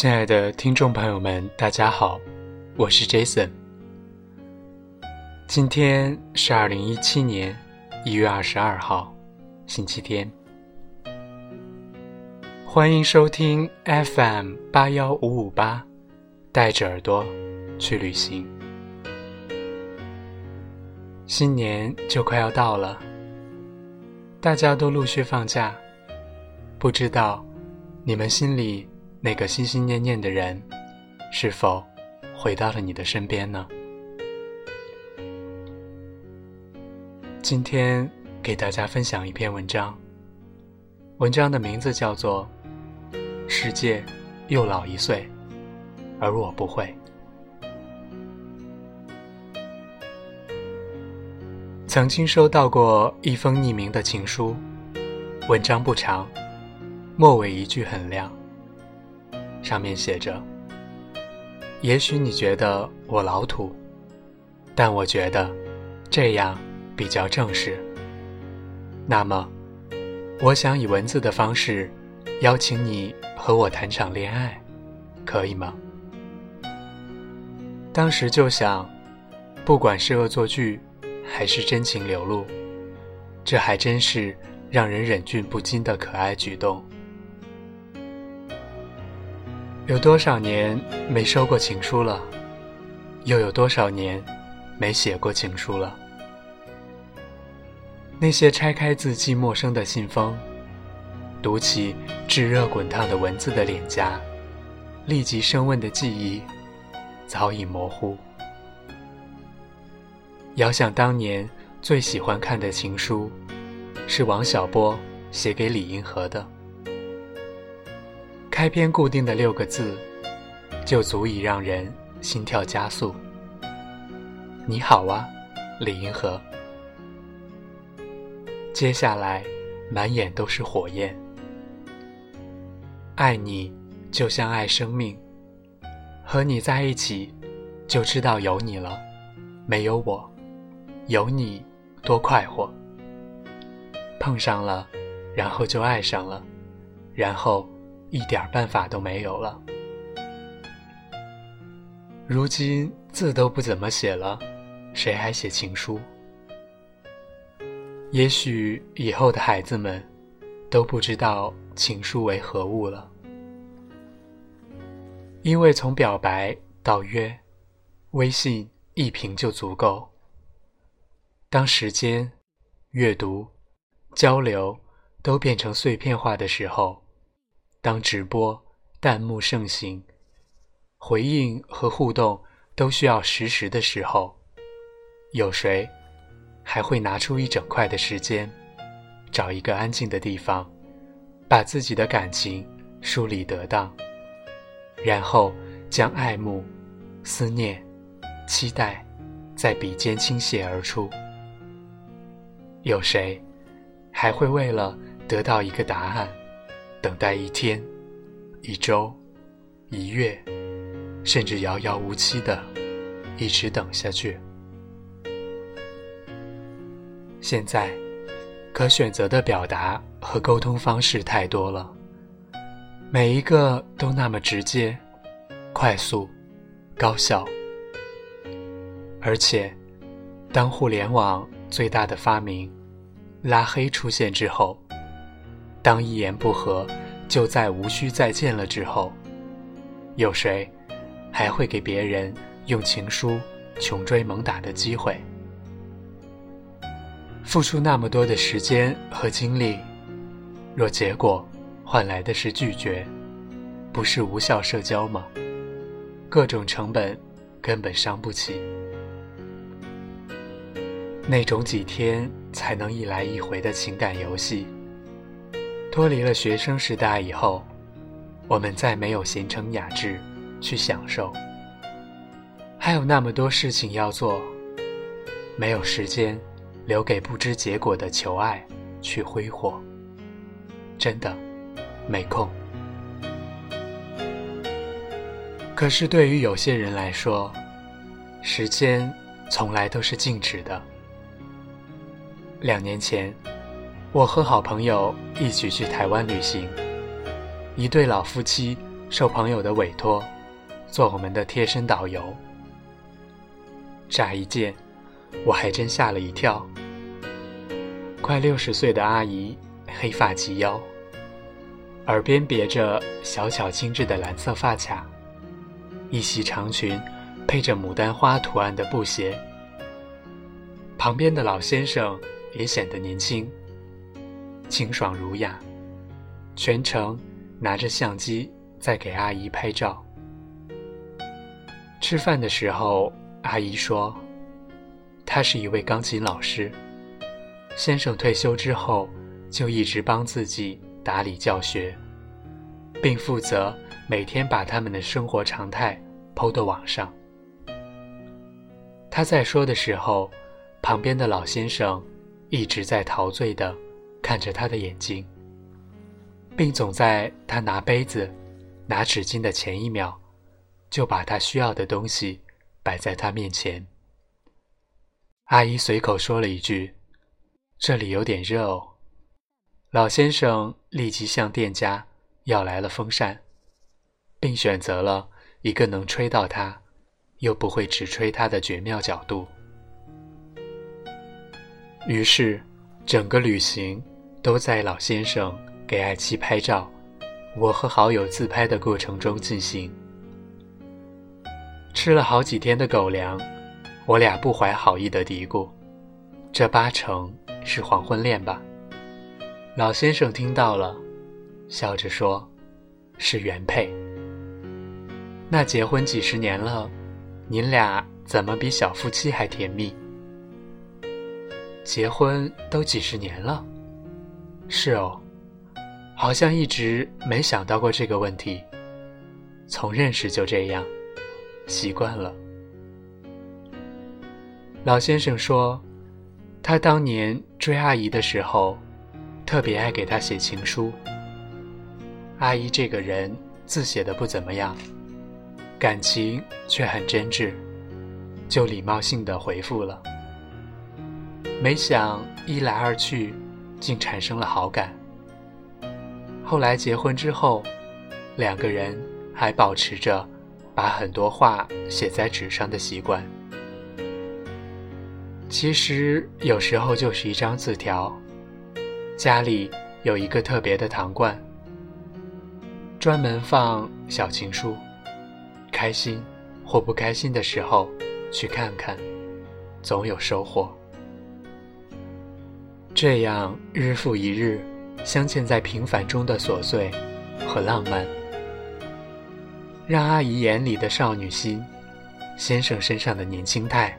亲爱的听众朋友们，大家好，我是 Jason。今天是二零一七年一月二十二号，星期天。欢迎收听 FM 八幺五五八，带着耳朵去旅行。新年就快要到了，大家都陆续放假，不知道你们心里。那个心心念念的人，是否回到了你的身边呢？今天给大家分享一篇文章，文章的名字叫做《世界又老一岁，而我不会》。曾经收到过一封匿名的情书，文章不长，末尾一句很亮。上面写着：“也许你觉得我老土，但我觉得这样比较正式。那么，我想以文字的方式邀请你和我谈场恋爱，可以吗？”当时就想，不管是恶作剧，还是真情流露，这还真是让人忍俊不禁的可爱举动。有多少年没收过情书了？又有多少年没写过情书了？那些拆开字迹陌生的信封，读起炙热滚烫的文字的脸颊，立即升温的记忆早已模糊。遥想当年最喜欢看的情书，是王小波写给李银河的。开篇固定的六个字，就足以让人心跳加速。你好啊，李银河。接下来，满眼都是火焰。爱你就像爱生命，和你在一起，就知道有你了，没有我，有你多快活。碰上了，然后就爱上了，然后。一点办法都没有了。如今字都不怎么写了，谁还写情书？也许以后的孩子们都不知道情书为何物了，因为从表白到约，微信一屏就足够。当时间、阅读、交流都变成碎片化的时候。当直播、弹幕盛行，回应和互动都需要实时的时候，有谁还会拿出一整块的时间，找一个安静的地方，把自己的感情梳理得当，然后将爱慕、思念、期待在笔尖倾泻而出？有谁还会为了得到一个答案？等待一天、一周、一月，甚至遥遥无期的一直等下去。现在，可选择的表达和沟通方式太多了，每一个都那么直接、快速、高效。而且，当互联网最大的发明——拉黑出现之后。当一言不合就再无需再见了之后，有谁还会给别人用情书穷追猛打的机会？付出那么多的时间和精力，若结果换来的是拒绝，不是无效社交吗？各种成本根本伤不起。那种几天才能一来一回的情感游戏。脱离了学生时代以后，我们再没有闲成雅致去享受，还有那么多事情要做，没有时间留给不知结果的求爱去挥霍，真的没空。可是对于有些人来说，时间从来都是静止的。两年前。我和好朋友一起去台湾旅行，一对老夫妻受朋友的委托，做我们的贴身导游。乍一见，我还真吓了一跳。快六十岁的阿姨，黑发及腰，耳边别着小巧精致的蓝色发卡，一袭长裙，配着牡丹花图案的布鞋。旁边的老先生也显得年轻，清爽儒雅，全程拿着相机在给阿姨拍照。吃饭的时候。阿姨说：“她是一位钢琴老师，先生退休之后就一直帮自己打理教学，并负责每天把他们的生活常态抛到网上。”他在说的时候，旁边的老先生一直在陶醉的看着他的眼睛，并总在他拿杯子、拿纸巾的前一秒，就把他需要的东西。摆在他面前，阿姨随口说了一句：“这里有点热哦。”老先生立即向店家要来了风扇，并选择了一个能吹到他，又不会直吹他的绝妙角度。于是，整个旅行都在老先生给爱妻拍照，我和好友自拍的过程中进行。吃了好几天的狗粮，我俩不怀好意的嘀咕：“这八成是黄昏恋吧？”老先生听到了，笑着说：“是原配。”那结婚几十年了，您俩怎么比小夫妻还甜蜜？结婚都几十年了，是哦，好像一直没想到过这个问题。从认识就这样。习惯了。老先生说，他当年追阿姨的时候，特别爱给她写情书。阿姨这个人字写的不怎么样，感情却很真挚，就礼貌性的回复了。没想一来二去，竟产生了好感。后来结婚之后，两个人还保持着。把很多话写在纸上的习惯，其实有时候就是一张字条。家里有一个特别的糖罐，专门放小情书。开心或不开心的时候，去看看，总有收获。这样日复一日，镶嵌在平凡中的琐碎和浪漫。让阿姨眼里的少女心，先生身上的年轻态，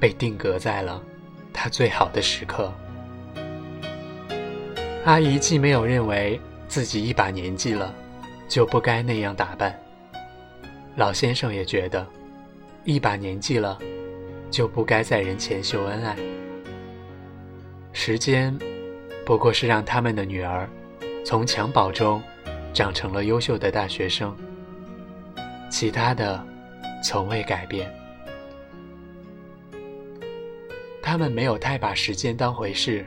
被定格在了他最好的时刻。阿姨既没有认为自己一把年纪了，就不该那样打扮；老先生也觉得，一把年纪了，就不该在人前秀恩爱。时间，不过是让他们的女儿，从襁褓中，长成了优秀的大学生。其他的，从未改变。他们没有太把时间当回事，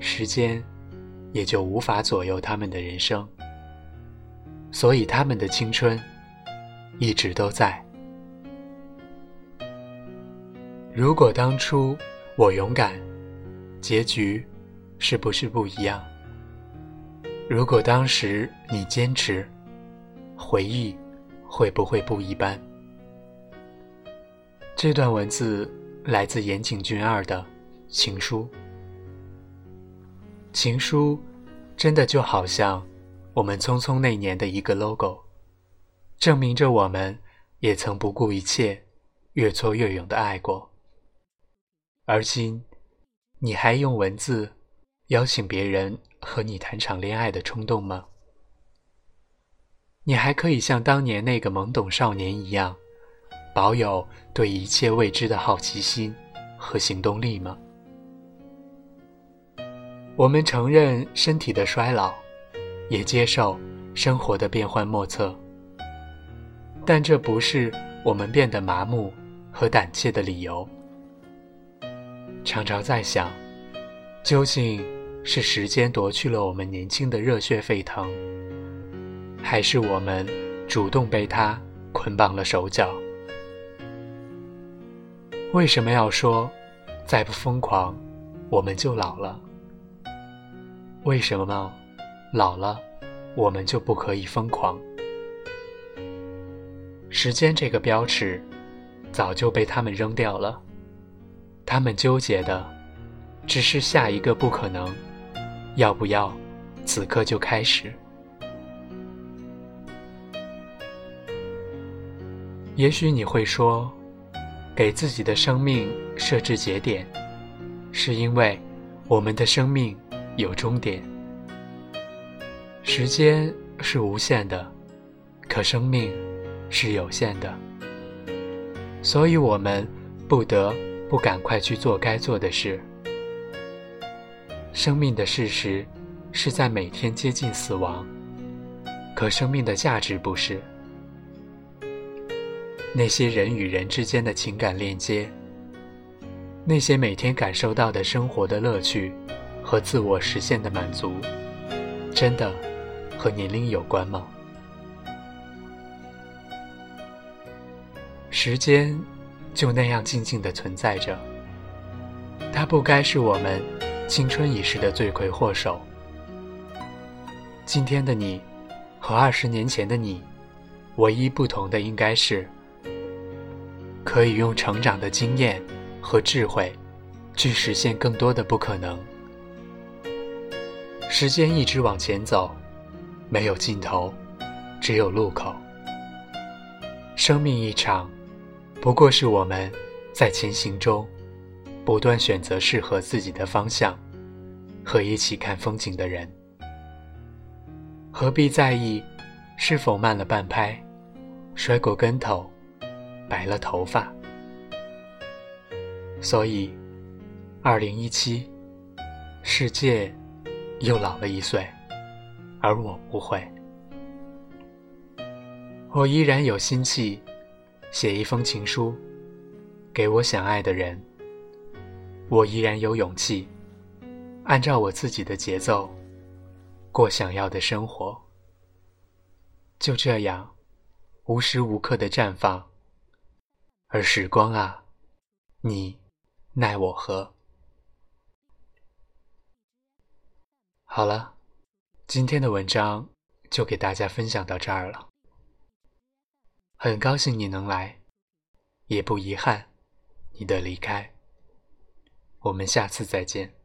时间也就无法左右他们的人生。所以他们的青春一直都在。如果当初我勇敢，结局是不是不一样？如果当时你坚持，回忆。会不会不一般？这段文字来自岩井俊二的情书。情书，真的就好像我们匆匆那年的一个 logo，证明着我们也曾不顾一切、越挫越勇的爱过。而今，你还用文字邀请别人和你谈场恋爱的冲动吗？你还可以像当年那个懵懂少年一样，保有对一切未知的好奇心和行动力吗？我们承认身体的衰老，也接受生活的变幻莫测，但这不是我们变得麻木和胆怯的理由。常常在想，究竟是时间夺去了我们年轻的热血沸腾？还是我们主动被它捆绑了手脚？为什么要说再不疯狂，我们就老了？为什么老了，我们就不可以疯狂？时间这个标尺，早就被他们扔掉了。他们纠结的，只是下一个不可能，要不要此刻就开始？也许你会说，给自己的生命设置节点，是因为我们的生命有终点。时间是无限的，可生命。是有限的，所以我们不得不赶快去做该做的事。生命的事实是在每天接近死亡，可生命的价值不是。那些人与人之间的情感链接，那些每天感受到的生活的乐趣和自我实现的满足，真的和年龄有关吗？时间就那样静静的存在着，它不该是我们青春已逝的罪魁祸首。今天的你和二十年前的你，唯一不同的应该是，可以用成长的经验和智慧，去实现更多的不可能。时间一直往前走，没有尽头，只有路口。生命一场。不过是我们在前行中不断选择适合自己的方向和一起看风景的人，何必在意是否慢了半拍、摔过跟头、白了头发？所以，二零一七，世界又老了一岁，而我不会，我依然有心气。写一封情书，给我想爱的人。我依然有勇气，按照我自己的节奏，过想要的生活。就这样，无时无刻的绽放。而时光啊，你奈我何？好了，今天的文章就给大家分享到这儿了。很高兴你能来，也不遗憾你的离开。我们下次再见。